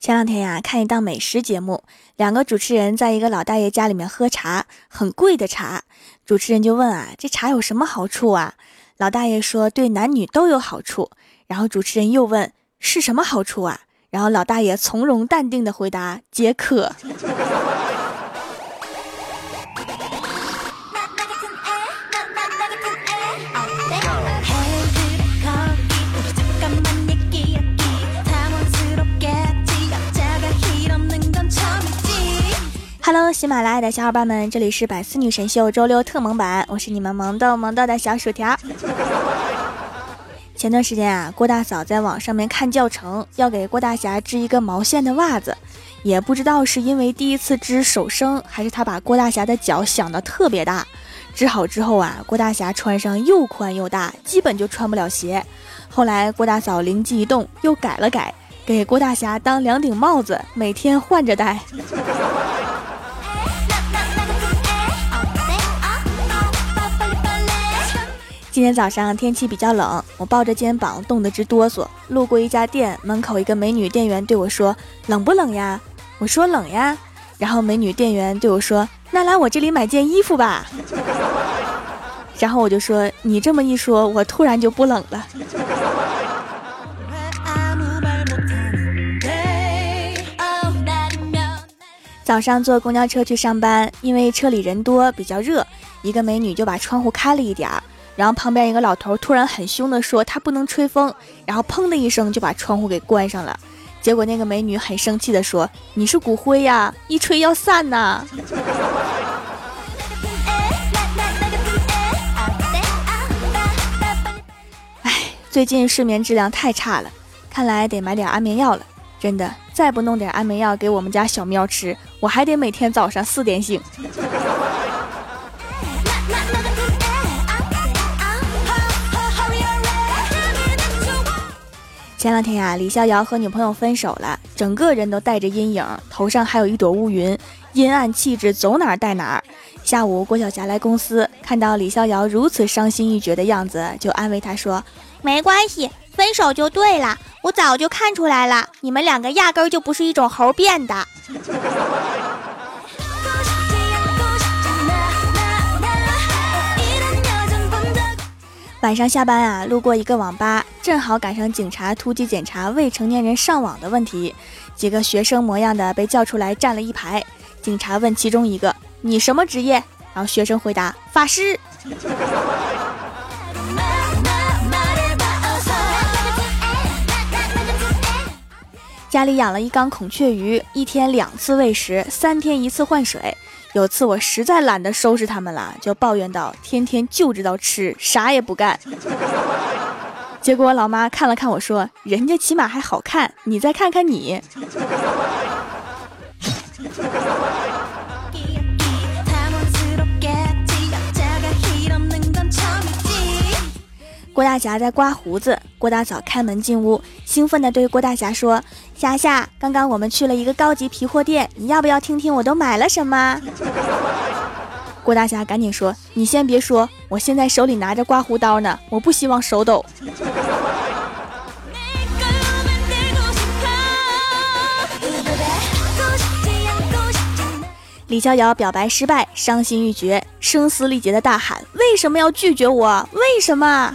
前两天呀，看一档美食节目，两个主持人在一个老大爷家里面喝茶，很贵的茶。主持人就问啊，这茶有什么好处啊？老大爷说对男女都有好处。然后主持人又问是什么好处啊？然后老大爷从容淡定的回答解渴。喜马拉雅的小伙伴们，这里是百思女神秀周六特萌版，我是你们萌豆萌豆的小薯条。前段时间啊，郭大嫂在网上面看教程，要给郭大侠织一个毛线的袜子，也不知道是因为第一次织手生，还是他把郭大侠的脚想的特别大。织好之后啊，郭大侠穿上又宽又大，基本就穿不了鞋。后来郭大嫂灵机一动，又改了改，给郭大侠当两顶帽子，每天换着戴。今天早上天气比较冷，我抱着肩膀冻得直哆嗦。路过一家店，门口一个美女店员对我说：“冷不冷呀？”我说：“冷呀。”然后美女店员对我说：“那来我这里买件衣服吧。” 然后我就说：“你这么一说，我突然就不冷了。” 早上坐公交车去上班，因为车里人多，比较热，一个美女就把窗户开了一点儿。然后旁边一个老头突然很凶的说：“他不能吹风。”然后砰的一声就把窗户给关上了。结果那个美女很生气的说：“你是骨灰呀，一吹要散呐！” 哎，最近睡眠质量太差了，看来得买点安眠药了。真的，再不弄点安眠药给我们家小喵吃，我还得每天早上四点醒。前两天呀，李逍遥和女朋友分手了，整个人都带着阴影，头上还有一朵乌云，阴暗气质，走哪儿带哪儿。下午，郭晓霞来公司，看到李逍遥如此伤心欲绝的样子，就安慰他说：“没关系，分手就对了。我早就看出来了，你们两个压根儿就不是一种猴变的。”晚上下班啊，路过一个网吧，正好赶上警察突击检查未成年人上网的问题，几个学生模样的被叫出来站了一排。警察问其中一个：“你什么职业？”然后学生回答：“法师。”家里养了一缸孔雀鱼，一天两次喂食，三天一次换水。有次我实在懒得收拾他们了，就抱怨道：“天天就知道吃，啥也不干。”结果老妈看了看我说：“人家起码还好看，你再看看你。”郭大侠在刮胡子，郭大嫂开门进屋，兴奋地对郭大侠说：“侠侠，刚刚我们去了一个高级皮货店，你要不要听听我都买了什么？” 郭大侠赶紧说：“你先别说，我现在手里拿着刮胡刀呢，我不希望手抖。” 李逍遥表白失败，伤心欲绝，声嘶力竭的大喊：“为什么要拒绝我？为什么？”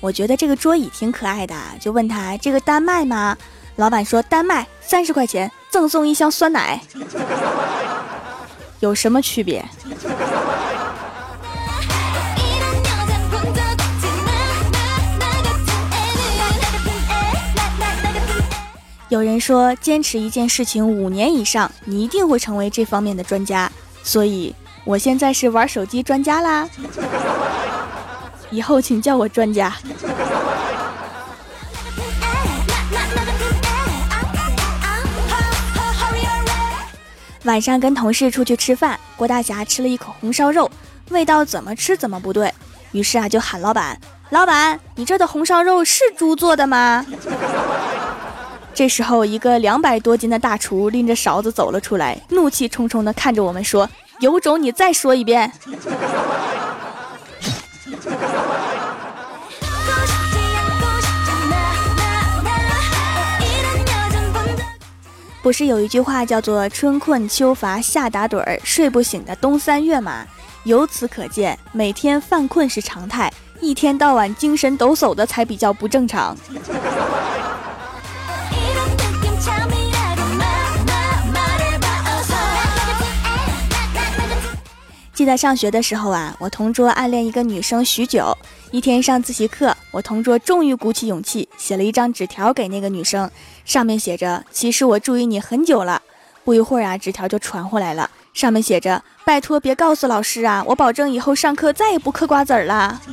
我觉得这个桌椅挺可爱的，就问他这个单卖吗？老板说单卖，三十块钱，赠送一箱酸奶。有什么区别？有人说，坚持一件事情五年以上，你一定会成为这方面的专家。所以，我现在是玩手机专家啦。以后请叫我专家。晚上跟同事出去吃饭，郭大侠吃了一口红烧肉，味道怎么吃怎么不对，于是啊就喊老板：“老板，你这的红烧肉是猪做的吗？”这时候，一个两百多斤的大厨拎着勺子走了出来，怒气冲冲地看着我们说：“有种你再说一遍！”不是有一句话叫做“春困秋乏夏打盹儿，睡不醒的冬三月”吗？由此可见，每天犯困是常态，一天到晚精神抖擞的才比较不正常。记得上学的时候啊，我同桌暗恋一个女生许久。一天上自习课，我同桌终于鼓起勇气写了一张纸条给那个女生，上面写着：“其实我注意你很久了。”不一会儿啊，纸条就传回来了，上面写着：“拜托别告诉老师啊，我保证以后上课再也不嗑瓜子儿了。”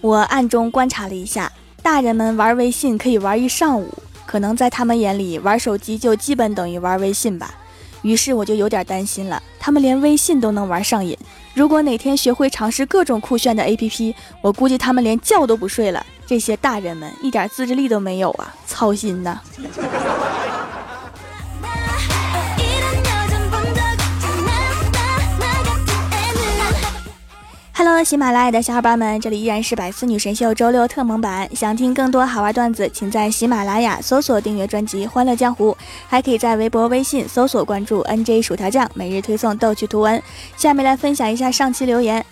我暗中观察了一下。大人们玩微信可以玩一上午，可能在他们眼里玩手机就基本等于玩微信吧。于是我就有点担心了，他们连微信都能玩上瘾。如果哪天学会尝试各种酷炫的 APP，我估计他们连觉都不睡了。这些大人们一点自制力都没有啊，操心呐！Hello，喜马拉雅的小伙伴们，这里依然是百思女神秀周六特蒙版。想听更多好玩段子，请在喜马拉雅搜索订阅专辑《欢乐江湖》，还可以在微博、微信搜索关注 NJ 薯条酱，每日推送逗趣图文。下面来分享一下上期留言。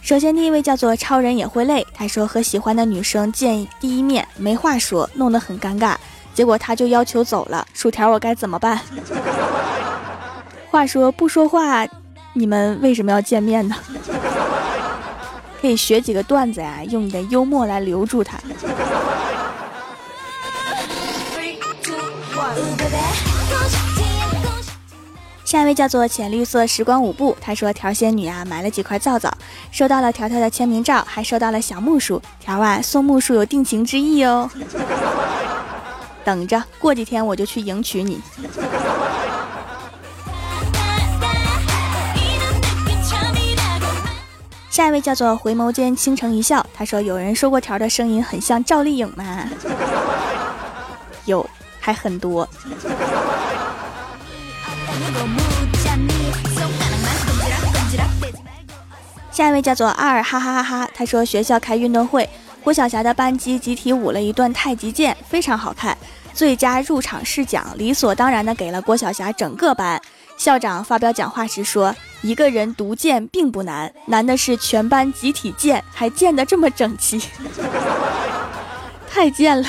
首先，第一位叫做超人也会累，他说和喜欢的女生见第一面没话说，弄得很尴尬，结果他就要求走了。薯条，我该怎么办？话说不说话，你们为什么要见面呢？可以学几个段子呀，用你的幽默来留住他。下一位叫做浅绿色时光舞步，他说条仙女啊买了几块皂皂，收到了条条的签名照，还收到了小木薯条啊送木薯有定情之意哦。等着，过几天我就去迎娶你。下一位叫做回眸间倾城一笑，他说：“有人说过条的声音很像赵丽颖吗？” 有，还很多。下一位叫做二哈哈哈哈，他说：“学校开运动会，郭晓霞的班级集体舞了一段太极剑，非常好看。最佳入场试奖理所当然的给了郭晓霞整个班。”校长发表讲话时说：“一个人独剑并不难，难的是全班集体剑，还剑得这么整齐，太贱了。”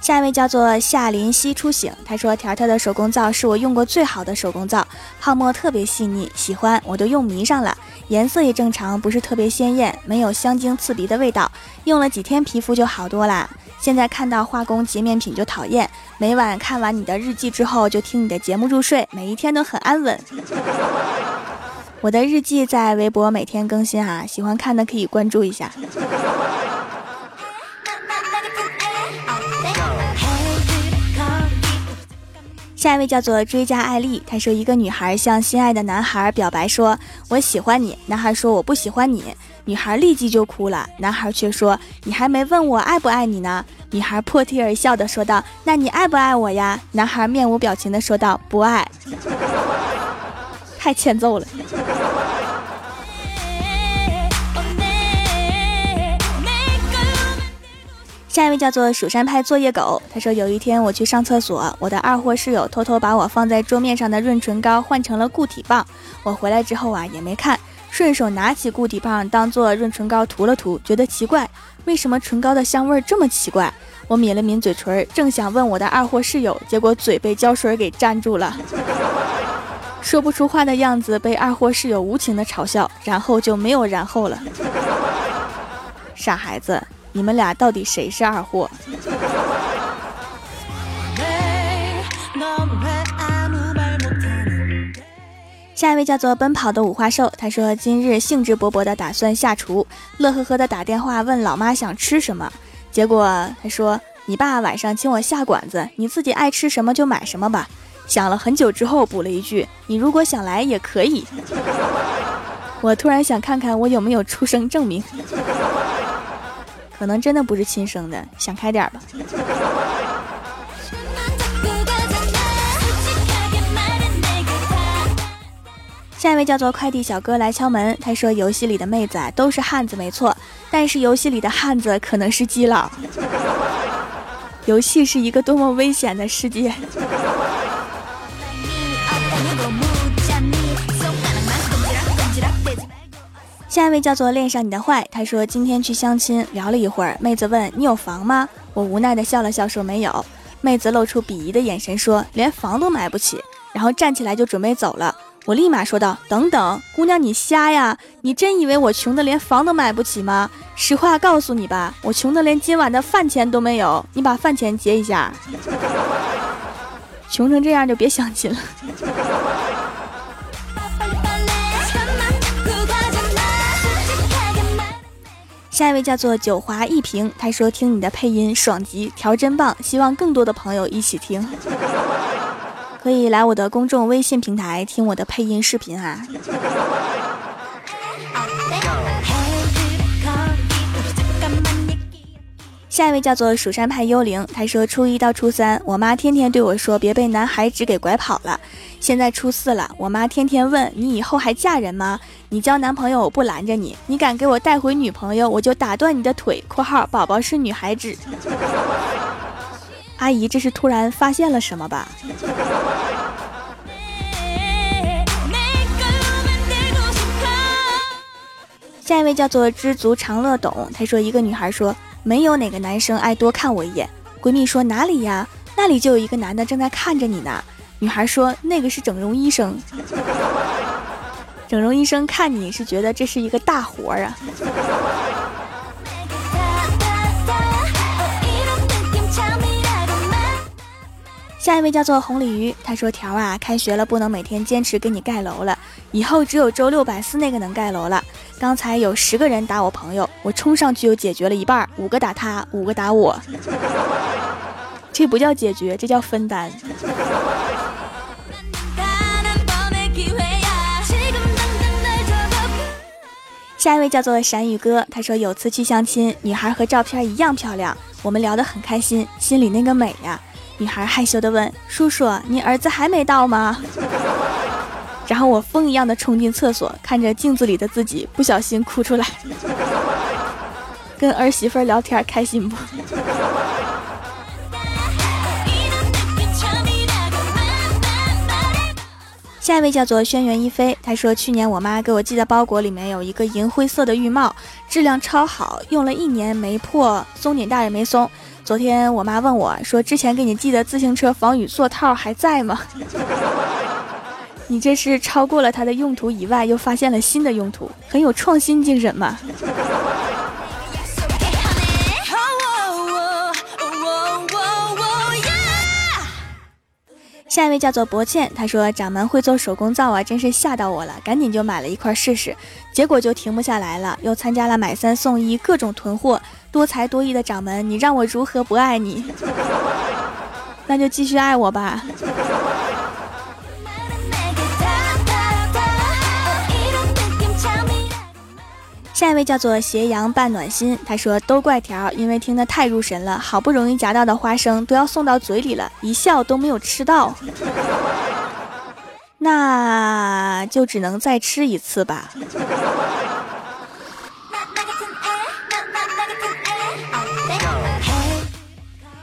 下一位叫做夏林夕初醒，他说：“条条的手工皂是我用过最好的手工皂，泡沫特别细腻，喜欢，我都用迷上了。颜色也正常，不是特别鲜艳，没有香精刺鼻的味道，用了几天皮肤就好多啦。”现在看到化工洁面品就讨厌，每晚看完你的日记之后就听你的节目入睡，每一天都很安稳。我的日记在微博每天更新哈，喜欢看的可以关注一下。下一位叫做追加艾丽，她说一个女孩向心爱的男孩表白说：“我喜欢你。”男孩说：“我不喜欢你。”女孩立即就哭了，男孩却说：“你还没问我爱不爱你呢。”女孩破涕而笑的说道：“那你爱不爱我呀？”男孩面无表情的说道：“不爱。”太欠揍了。下一位叫做蜀山派作业狗，他说有一天我去上厕所，我的二货室友偷偷把我放在桌面上的润唇膏换成了固体棒，我回来之后啊也没看，顺手拿起固体棒当做润唇膏涂了涂，觉得奇怪，为什么唇膏的香味这么奇怪？我抿了抿嘴唇，正想问我的二货室友，结果嘴被胶水给粘住了，说不出话的样子被二货室友无情的嘲笑，然后就没有然后了，傻孩子。你们俩到底谁是二货？下一位叫做奔跑的五花兽，他说今日兴致勃勃的打算下厨，乐呵呵的打电话问老妈想吃什么，结果他说你爸晚上请我下馆子，你自己爱吃什么就买什么吧。想了很久之后补了一句，你如果想来也可以。我突然想看看我有没有出生证明，可能真的不是亲生的，想开点吧。下一位叫做快递小哥来敲门，他说游戏里的妹子啊都是汉子没错，但是游戏里的汉子可能是基佬。游戏是一个多么危险的世界。下一位叫做恋上你的坏，他说今天去相亲聊了一会儿，妹子问你有房吗？我无奈的笑了笑说没有，妹子露出鄙夷的眼神说连房都买不起，然后站起来就准备走了。我立马说道：“等等，姑娘，你瞎呀？你真以为我穷的连房都买不起吗？实话告诉你吧，我穷的连今晚的饭钱都没有。你把饭钱结一下。穷成这样就别相亲了。”下一位叫做九华一平，他说：“听你的配音爽极，调真棒，希望更多的朋友一起听。”可以来我的公众微信平台听我的配音视频啊。下一位叫做蜀山派幽灵，他说初一到初三，我妈天天对我说别被男孩子给拐跑了。现在初四了，我妈天天问你以后还嫁人吗？你交男朋友我不拦着你，你敢给我带回女朋友，我就打断你的腿。（括号宝宝是女孩子。）阿姨，这是突然发现了什么吧？下一位叫做知足常乐懂，他说一个女孩说没有哪个男生爱多看我一眼。闺蜜说哪里呀？那里就有一个男的正在看着你呢。女孩说那个是整容医生，整容医生看你是觉得这是一个大活儿啊。下一位叫做红鲤鱼，他说：“条啊，开学了，不能每天坚持给你盖楼了，以后只有周六百四那个能盖楼了。刚才有十个人打我朋友，我冲上去又解决了一半，五个打他，五个打我，这不叫解决，这叫分担。”下一位叫做闪雨哥，他说：“有次去相亲，女孩和照片一样漂亮，我们聊得很开心，心里那个美呀。”女孩害羞地问：“叔叔，你儿子还没到吗？” 然后我风一样的冲进厕所，看着镜子里的自己，不小心哭出来。跟儿媳妇聊天开心不？下一位叫做轩辕一飞，他说：“去年我妈给我寄的包裹里面有一个银灰色的浴帽，质量超好，用了一年没破，松紧带也没松。”昨天我妈问我说：“之前给你寄的自行车防雨座套还在吗？” 你这是超过了它的用途以外，又发现了新的用途，很有创新精神嘛？下一位叫做博倩，她说掌门会做手工皂啊，真是吓到我了，赶紧就买了一块试试，结果就停不下来了，又参加了买三送一，各种囤货，多才多艺的掌门，你让我如何不爱你？那就继续爱我吧。下一位叫做斜阳半暖心，他说都怪条，因为听得太入神了，好不容易夹到的花生都要送到嘴里了，一笑都没有吃到，那就只能再吃一次吧。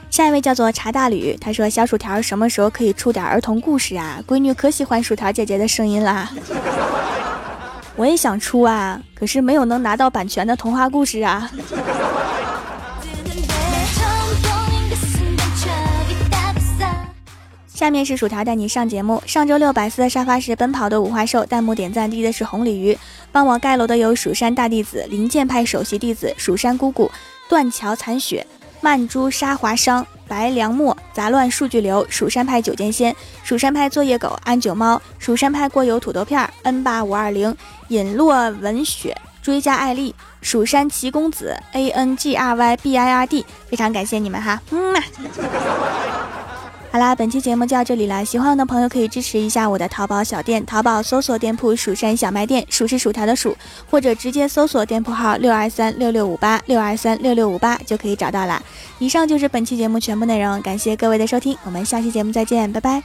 下一位叫做茶大吕，他说小薯条什么时候可以出点儿童故事啊？闺女可喜欢薯条姐姐的声音啦。我也想出啊，可是没有能拿到版权的童话故事啊。下面是薯条带你上节目。上周六百思的沙发是奔跑的五花兽，弹幕点赞低的是红鲤鱼，帮我盖楼的有蜀山大弟子、灵剑派首席弟子、蜀山姑姑、断桥残雪。曼珠沙华商、白良墨、杂乱数据流、蜀山派九剑仙、蜀山派作业狗、安九猫、蜀山派过油土豆片、N 八五二零、尹洛文雪、追加艾丽、蜀山奇公子、A N G R Y B I R D，非常感谢你们哈，嗯嘛。好啦，本期节目就到这里了。喜欢我的朋友可以支持一下我的淘宝小店，淘宝搜索店铺“蜀山小卖店”，数是薯条的数，或者直接搜索店铺号六二三六六五八六二三六六五八就可以找到啦。以上就是本期节目全部内容，感谢各位的收听，我们下期节目再见，拜拜。